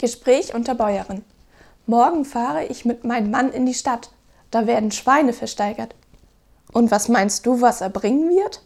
Gespräch unter Bäuerin. Morgen fahre ich mit meinem Mann in die Stadt. Da werden Schweine versteigert. Und was meinst du, was er bringen wird?